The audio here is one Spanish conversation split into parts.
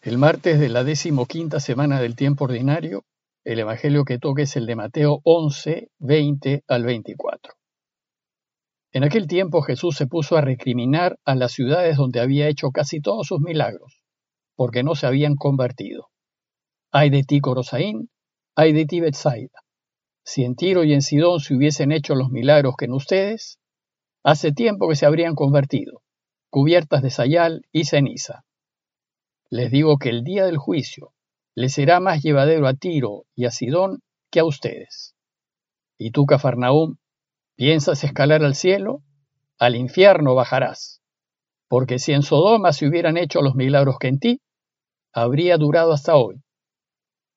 El martes de la decimoquinta semana del tiempo ordinario, el evangelio que toca es el de Mateo 11, 20 al 24. En aquel tiempo Jesús se puso a recriminar a las ciudades donde había hecho casi todos sus milagros, porque no se habían convertido. Ay de ti, Corosaín, ay de ti, Betsaida. Si en Tiro y en Sidón se hubiesen hecho los milagros que en ustedes, hace tiempo que se habrían convertido, cubiertas de sayal y ceniza les digo que el día del juicio le será más llevadero a Tiro y a Sidón que a ustedes. Y tú, Cafarnaúm, ¿piensas escalar al cielo? Al infierno bajarás. Porque si en Sodoma se hubieran hecho los milagros que en ti, habría durado hasta hoy.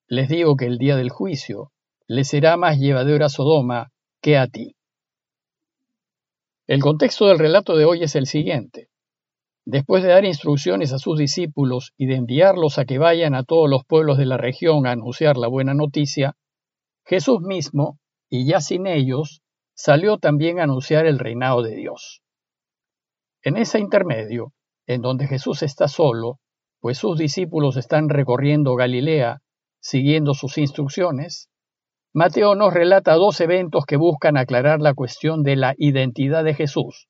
Les digo que el día del juicio le será más llevadero a Sodoma que a ti. El contexto del relato de hoy es el siguiente. Después de dar instrucciones a sus discípulos y de enviarlos a que vayan a todos los pueblos de la región a anunciar la buena noticia, Jesús mismo, y ya sin ellos, salió también a anunciar el reinado de Dios. En ese intermedio, en donde Jesús está solo, pues sus discípulos están recorriendo Galilea siguiendo sus instrucciones, Mateo nos relata dos eventos que buscan aclarar la cuestión de la identidad de Jesús.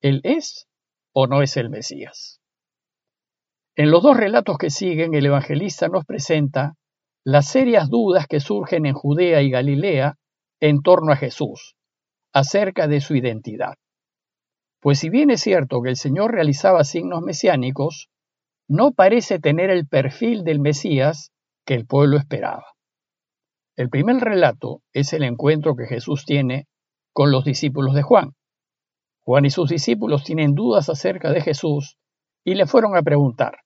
Él es o no es el Mesías. En los dos relatos que siguen, el evangelista nos presenta las serias dudas que surgen en Judea y Galilea en torno a Jesús, acerca de su identidad. Pues si bien es cierto que el Señor realizaba signos mesiánicos, no parece tener el perfil del Mesías que el pueblo esperaba. El primer relato es el encuentro que Jesús tiene con los discípulos de Juan. Juan y sus discípulos tienen dudas acerca de Jesús y le fueron a preguntar,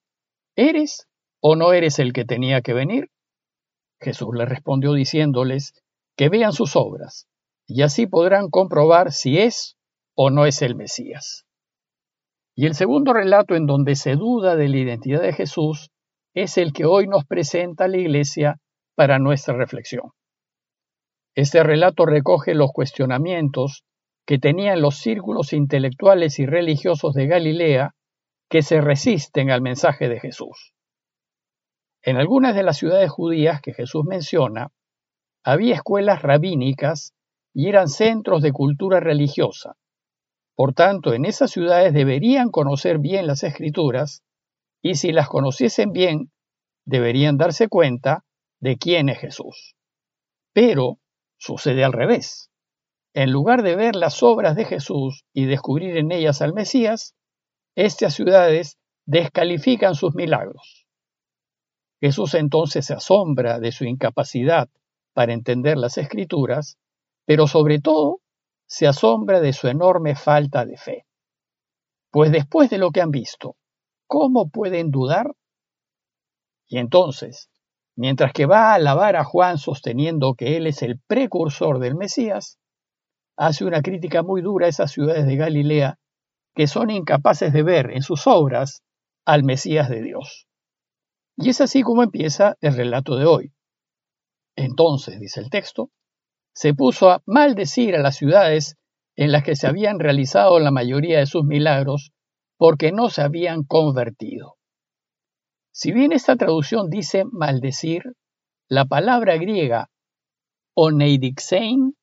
¿eres o no eres el que tenía que venir? Jesús les respondió diciéndoles que vean sus obras y así podrán comprobar si es o no es el Mesías. Y el segundo relato en donde se duda de la identidad de Jesús es el que hoy nos presenta la Iglesia para nuestra reflexión. Este relato recoge los cuestionamientos que tenían los círculos intelectuales y religiosos de Galilea que se resisten al mensaje de Jesús. En algunas de las ciudades judías que Jesús menciona, había escuelas rabínicas y eran centros de cultura religiosa. Por tanto, en esas ciudades deberían conocer bien las escrituras y si las conociesen bien, deberían darse cuenta de quién es Jesús. Pero sucede al revés en lugar de ver las obras de Jesús y descubrir en ellas al Mesías, estas ciudades descalifican sus milagros. Jesús entonces se asombra de su incapacidad para entender las escrituras, pero sobre todo se asombra de su enorme falta de fe. Pues después de lo que han visto, ¿cómo pueden dudar? Y entonces, mientras que va a alabar a Juan sosteniendo que él es el precursor del Mesías, hace una crítica muy dura a esas ciudades de Galilea que son incapaces de ver en sus obras al Mesías de Dios. Y es así como empieza el relato de hoy. Entonces, dice el texto, se puso a maldecir a las ciudades en las que se habían realizado la mayoría de sus milagros porque no se habían convertido. Si bien esta traducción dice maldecir, la palabra griega oneidixein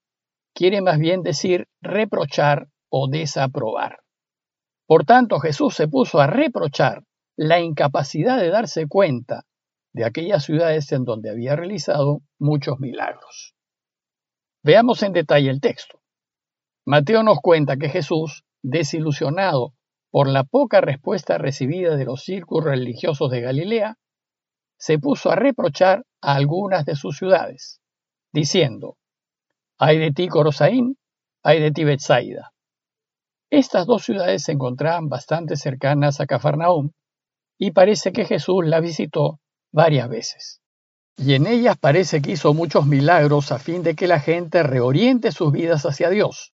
quiere más bien decir reprochar o desaprobar. Por tanto, Jesús se puso a reprochar la incapacidad de darse cuenta de aquellas ciudades en donde había realizado muchos milagros. Veamos en detalle el texto. Mateo nos cuenta que Jesús, desilusionado por la poca respuesta recibida de los círculos religiosos de Galilea, se puso a reprochar a algunas de sus ciudades, diciendo, hay de ti Corosaín, hay de ti Betsaida. Estas dos ciudades se encontraban bastante cercanas a Cafarnaúm y parece que Jesús la visitó varias veces. Y en ellas parece que hizo muchos milagros a fin de que la gente reoriente sus vidas hacia Dios.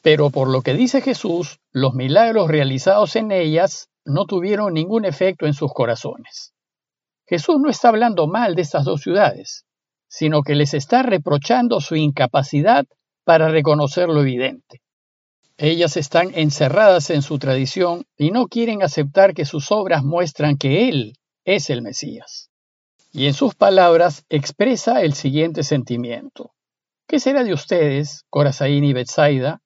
Pero por lo que dice Jesús, los milagros realizados en ellas no tuvieron ningún efecto en sus corazones. Jesús no está hablando mal de estas dos ciudades, sino que les está reprochando su incapacidad para reconocer lo evidente. Ellas están encerradas en su tradición y no quieren aceptar que sus obras muestran que Él es el Mesías. Y en sus palabras expresa el siguiente sentimiento. ¿Qué será de ustedes, Corazaín y Betsaida?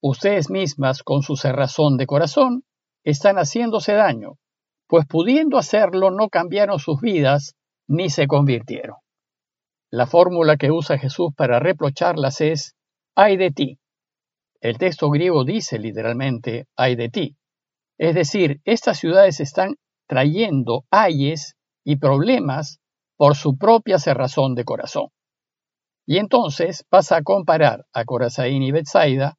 Ustedes mismas, con su cerrazón de corazón, están haciéndose daño, pues pudiendo hacerlo no cambiaron sus vidas ni se convirtieron. La fórmula que usa Jesús para reprocharlas es, ay de ti. El texto griego dice literalmente, ay de ti. Es decir, estas ciudades están trayendo ayes y problemas por su propia cerrazón de corazón. Y entonces pasa a comparar a Corazaín y Bethsaida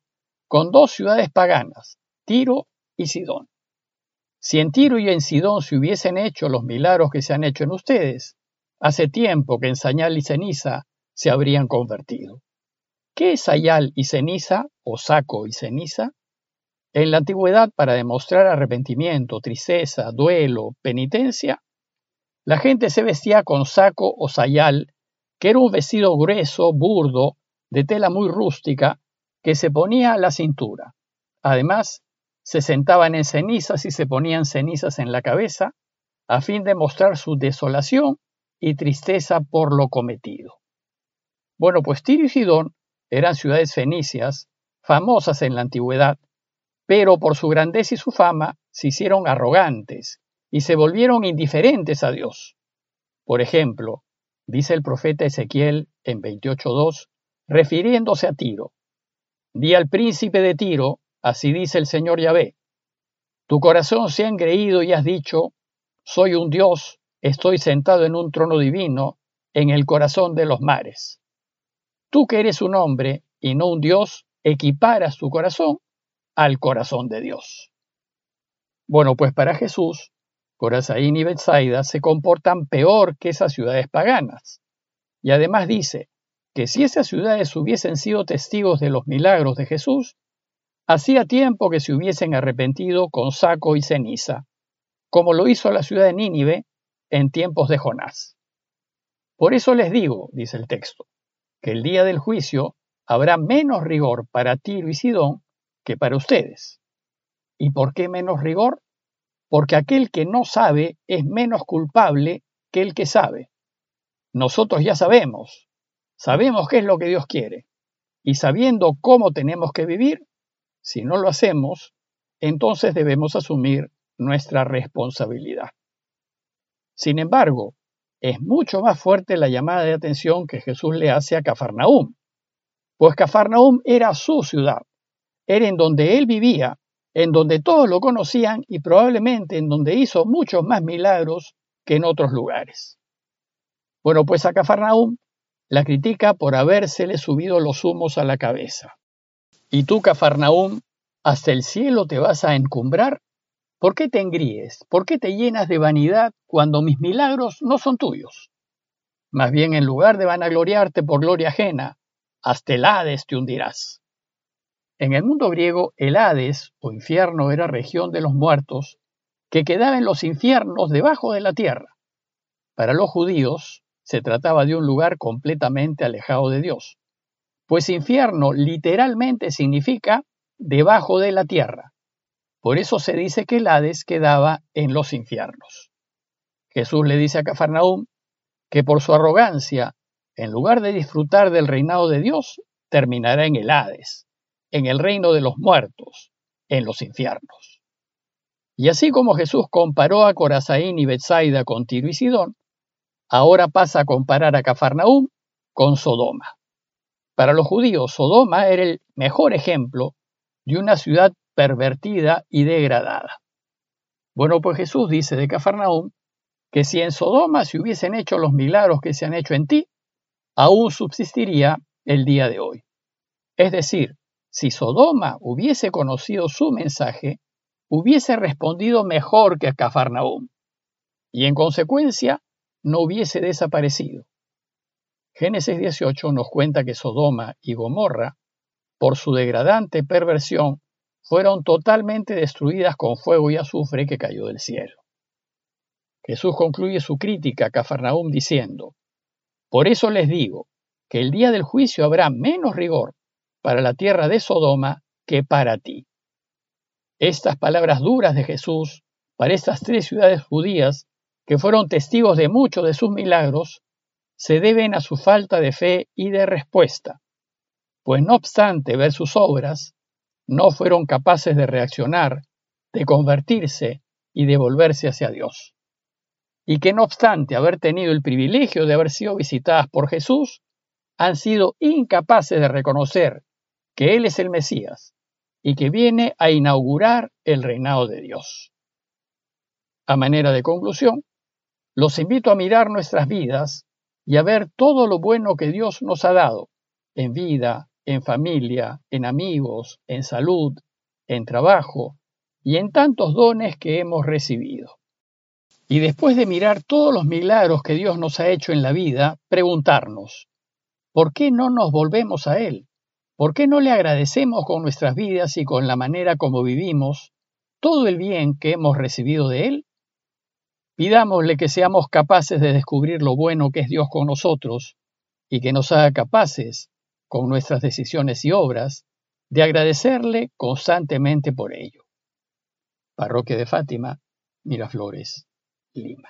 con dos ciudades paganas, Tiro y Sidón. Si en Tiro y en Sidón se hubiesen hecho los milagros que se han hecho en ustedes, hace tiempo que en Sañal y Ceniza se habrían convertido. ¿Qué es sayal y ceniza o saco y ceniza? En la antigüedad, para demostrar arrepentimiento, tristeza, duelo, penitencia, la gente se vestía con saco o sayal que era un vestido grueso, burdo, de tela muy rústica, que se ponía a la cintura. Además, se sentaban en cenizas y se ponían cenizas en la cabeza, a fin de mostrar su desolación y tristeza por lo cometido. Bueno, pues Tiro y Sidón eran ciudades fenicias, famosas en la antigüedad, pero por su grandeza y su fama se hicieron arrogantes y se volvieron indiferentes a Dios. Por ejemplo, dice el profeta Ezequiel en 28.2, refiriéndose a Tiro. Di al príncipe de Tiro, así dice el Señor Yahvé, tu corazón se ha engreído y has dicho, soy un Dios, estoy sentado en un trono divino, en el corazón de los mares. Tú que eres un hombre y no un Dios, equiparas tu corazón al corazón de Dios. Bueno, pues para Jesús, Corazaín y Bethsaida se comportan peor que esas ciudades paganas. Y además dice que si esas ciudades hubiesen sido testigos de los milagros de Jesús, hacía tiempo que se hubiesen arrepentido con saco y ceniza, como lo hizo la ciudad de Nínive en tiempos de Jonás. Por eso les digo, dice el texto, que el día del juicio habrá menos rigor para Tiro y Sidón que para ustedes. ¿Y por qué menos rigor? porque aquel que no sabe es menos culpable que el que sabe. Nosotros ya sabemos, sabemos qué es lo que Dios quiere, y sabiendo cómo tenemos que vivir, si no lo hacemos, entonces debemos asumir nuestra responsabilidad. Sin embargo, es mucho más fuerte la llamada de atención que Jesús le hace a Cafarnaúm, pues Cafarnaúm era su ciudad, era en donde él vivía en donde todos lo conocían y probablemente en donde hizo muchos más milagros que en otros lugares. Bueno, pues a Cafarnaúm la critica por habérsele subido los humos a la cabeza. ¿Y tú, Cafarnaúm, hasta el cielo te vas a encumbrar? ¿Por qué te engríes? ¿Por qué te llenas de vanidad cuando mis milagros no son tuyos? Más bien, en lugar de vanagloriarte por gloria ajena, hasta el Hades te hundirás. En el mundo griego, el Hades o infierno era región de los muertos que quedaba en los infiernos debajo de la tierra. Para los judíos se trataba de un lugar completamente alejado de Dios, pues infierno literalmente significa debajo de la tierra. Por eso se dice que el Hades quedaba en los infiernos. Jesús le dice a Cafarnaúm que por su arrogancia, en lugar de disfrutar del reinado de Dios, terminará en el Hades en el reino de los muertos, en los infiernos. Y así como Jesús comparó a Corazaín y Bethsaida con Tiro y Sidón, ahora pasa a comparar a Cafarnaúm con Sodoma. Para los judíos, Sodoma era el mejor ejemplo de una ciudad pervertida y degradada. Bueno, pues Jesús dice de Cafarnaúm que si en Sodoma se hubiesen hecho los milagros que se han hecho en ti, aún subsistiría el día de hoy. Es decir, si Sodoma hubiese conocido su mensaje, hubiese respondido mejor que Cafarnaúm, y en consecuencia no hubiese desaparecido. Génesis 18 nos cuenta que Sodoma y Gomorra, por su degradante perversión, fueron totalmente destruidas con fuego y azufre que cayó del cielo. Jesús concluye su crítica a Cafarnaúm diciendo, Por eso les digo que el día del juicio habrá menos rigor para la tierra de Sodoma que para ti. Estas palabras duras de Jesús para estas tres ciudades judías que fueron testigos de muchos de sus milagros, se deben a su falta de fe y de respuesta, pues no obstante ver sus obras, no fueron capaces de reaccionar, de convertirse y de volverse hacia Dios. Y que no obstante haber tenido el privilegio de haber sido visitadas por Jesús, han sido incapaces de reconocer que Él es el Mesías y que viene a inaugurar el reinado de Dios. A manera de conclusión, los invito a mirar nuestras vidas y a ver todo lo bueno que Dios nos ha dado, en vida, en familia, en amigos, en salud, en trabajo y en tantos dones que hemos recibido. Y después de mirar todos los milagros que Dios nos ha hecho en la vida, preguntarnos, ¿por qué no nos volvemos a Él? ¿Por qué no le agradecemos con nuestras vidas y con la manera como vivimos todo el bien que hemos recibido de Él? Pidámosle que seamos capaces de descubrir lo bueno que es Dios con nosotros y que nos haga capaces, con nuestras decisiones y obras, de agradecerle constantemente por ello. Parroquia de Fátima, Miraflores, Lima.